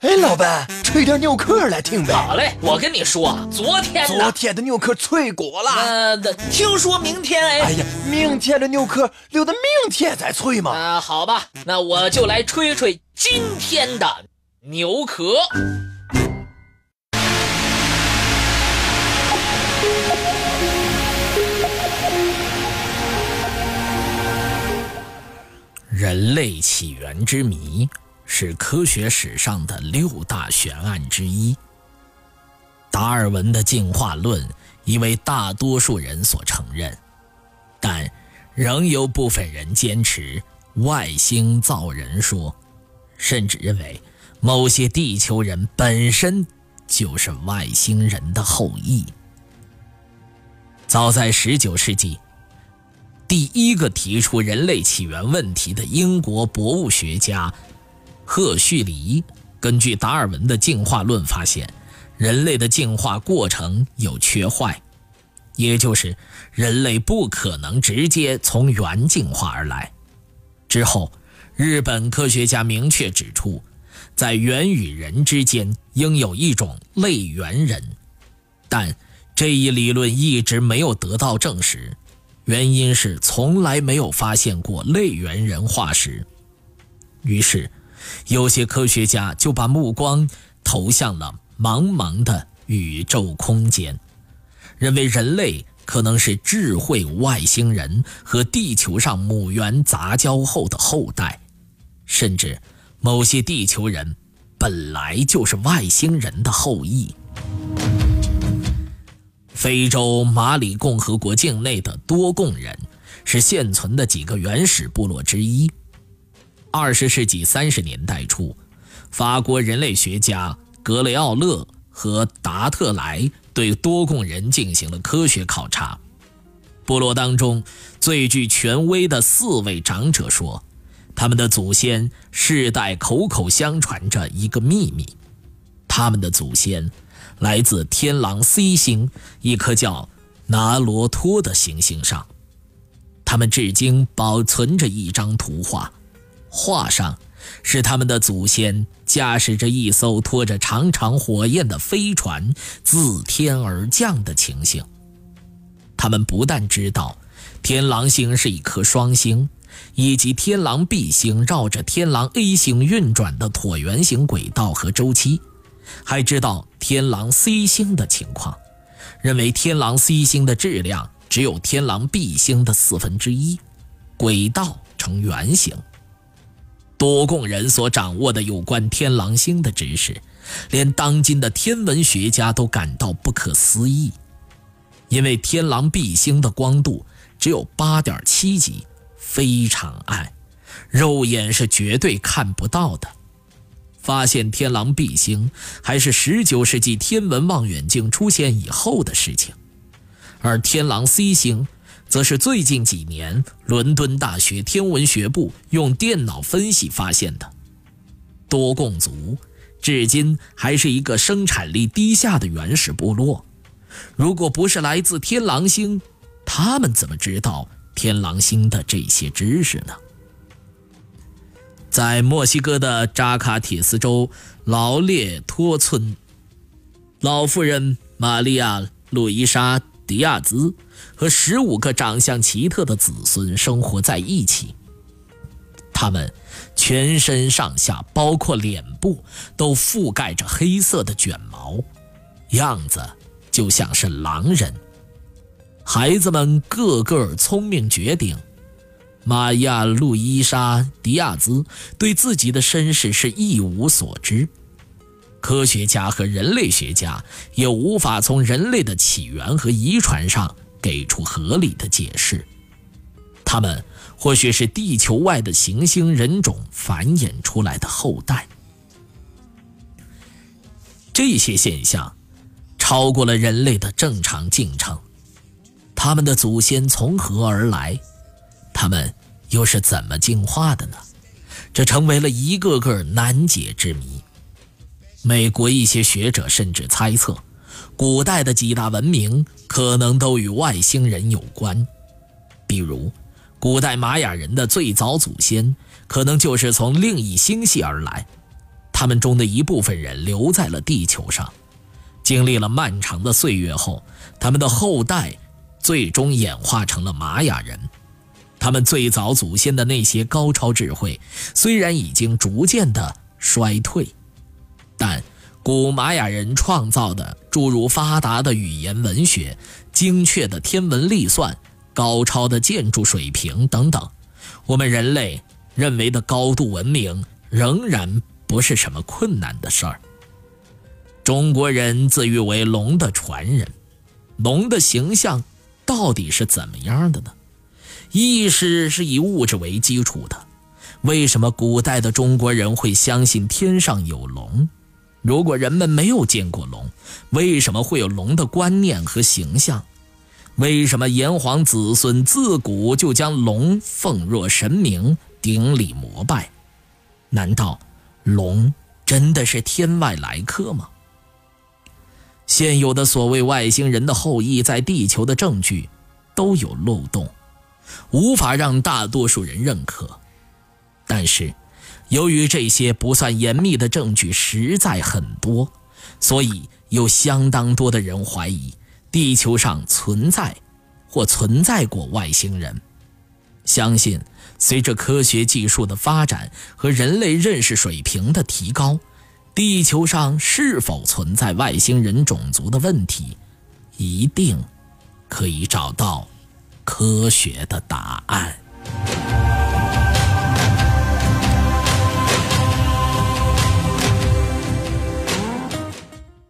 哎，老板，吹点牛壳来听呗。好嘞，我跟你说，昨天昨天的牛壳脆果了。呃，听说明天哎。哎呀，明天的牛壳留到明天再脆嘛。啊，好吧，那我就来吹吹今天的牛壳。人类起源之谜。是科学史上的六大悬案之一。达尔文的进化论已为大多数人所承认，但仍有部分人坚持外星造人说，甚至认为某些地球人本身就是外星人的后裔。早在19世纪，第一个提出人类起源问题的英国博物学家。赫胥黎根据达尔文的进化论发现，人类的进化过程有缺坏，也就是人类不可能直接从猿进化而来。之后，日本科学家明确指出，在猿与人之间应有一种类猿人，但这一理论一直没有得到证实，原因是从来没有发现过类猿人化石。于是。有些科学家就把目光投向了茫茫的宇宙空间，认为人类可能是智慧外星人和地球上母猿杂交后的后代，甚至某些地球人本来就是外星人的后裔。非洲马里共和国境内的多贡人是现存的几个原始部落之一。二十世纪三十年代初，法国人类学家格雷奥勒和达特莱对多贡人进行了科学考察。部落当中最具权威的四位长者说，他们的祖先世代口口相传着一个秘密：他们的祖先来自天狼 C 星一颗叫拿罗托的行星上。他们至今保存着一张图画。画上是他们的祖先驾驶着一艘拖着长长火焰的飞船自天而降的情形。他们不但知道天狼星是一颗双星，以及天狼 B 星绕着天狼 A 星运转的椭圆形轨道和周期，还知道天狼 C 星的情况，认为天狼 C 星的质量只有天狼 B 星的四分之一，轨道呈圆形。多贡人所掌握的有关天狼星的知识，连当今的天文学家都感到不可思议。因为天狼 B 星的光度只有八点七级，非常暗，肉眼是绝对看不到的。发现天狼 B 星还是19世纪天文望远镜出现以后的事情，而天狼 C 星。则是最近几年，伦敦大学天文学部用电脑分析发现的。多贡族至今还是一个生产力低下的原始部落。如果不是来自天狼星，他们怎么知道天狼星的这些知识呢？在墨西哥的扎卡铁斯州劳列托村，老妇人玛利亚·路伊莎·迪亚兹。和十五个长相奇特的子孙生活在一起。他们全身上下，包括脸部，都覆盖着黑色的卷毛，样子就像是狼人。孩子们个个聪明绝顶。玛亚·路伊莎·迪亚兹对自己的身世是一无所知，科学家和人类学家也无法从人类的起源和遗传上。给出合理的解释，他们或许是地球外的行星人种繁衍出来的后代。这些现象超过了人类的正常进程。他们的祖先从何而来？他们又是怎么进化的呢？这成为了一个个难解之谜。美国一些学者甚至猜测。古代的几大文明可能都与外星人有关，比如，古代玛雅人的最早祖先可能就是从另一星系而来，他们中的一部分人留在了地球上，经历了漫长的岁月后，他们的后代最终演化成了玛雅人。他们最早祖先的那些高超智慧，虽然已经逐渐的衰退，但古玛雅人创造的诸如发达的语言文学、精确的天文历算、高超的建筑水平等等，我们人类认为的高度文明，仍然不是什么困难的事儿。中国人自誉为龙的传人，龙的形象到底是怎么样的呢？意识是以物质为基础的，为什么古代的中国人会相信天上有龙？如果人们没有见过龙，为什么会有龙的观念和形象？为什么炎黄子孙自古就将龙奉若神明，顶礼膜拜？难道龙真的是天外来客吗？现有的所谓外星人的后裔在地球的证据都有漏洞。无法让大多数人认可，但是，由于这些不算严密的证据实在很多，所以有相当多的人怀疑地球上存在或存在过外星人。相信随着科学技术的发展和人类认识水平的提高，地球上是否存在外星人种族的问题，一定可以找到。科学的答案。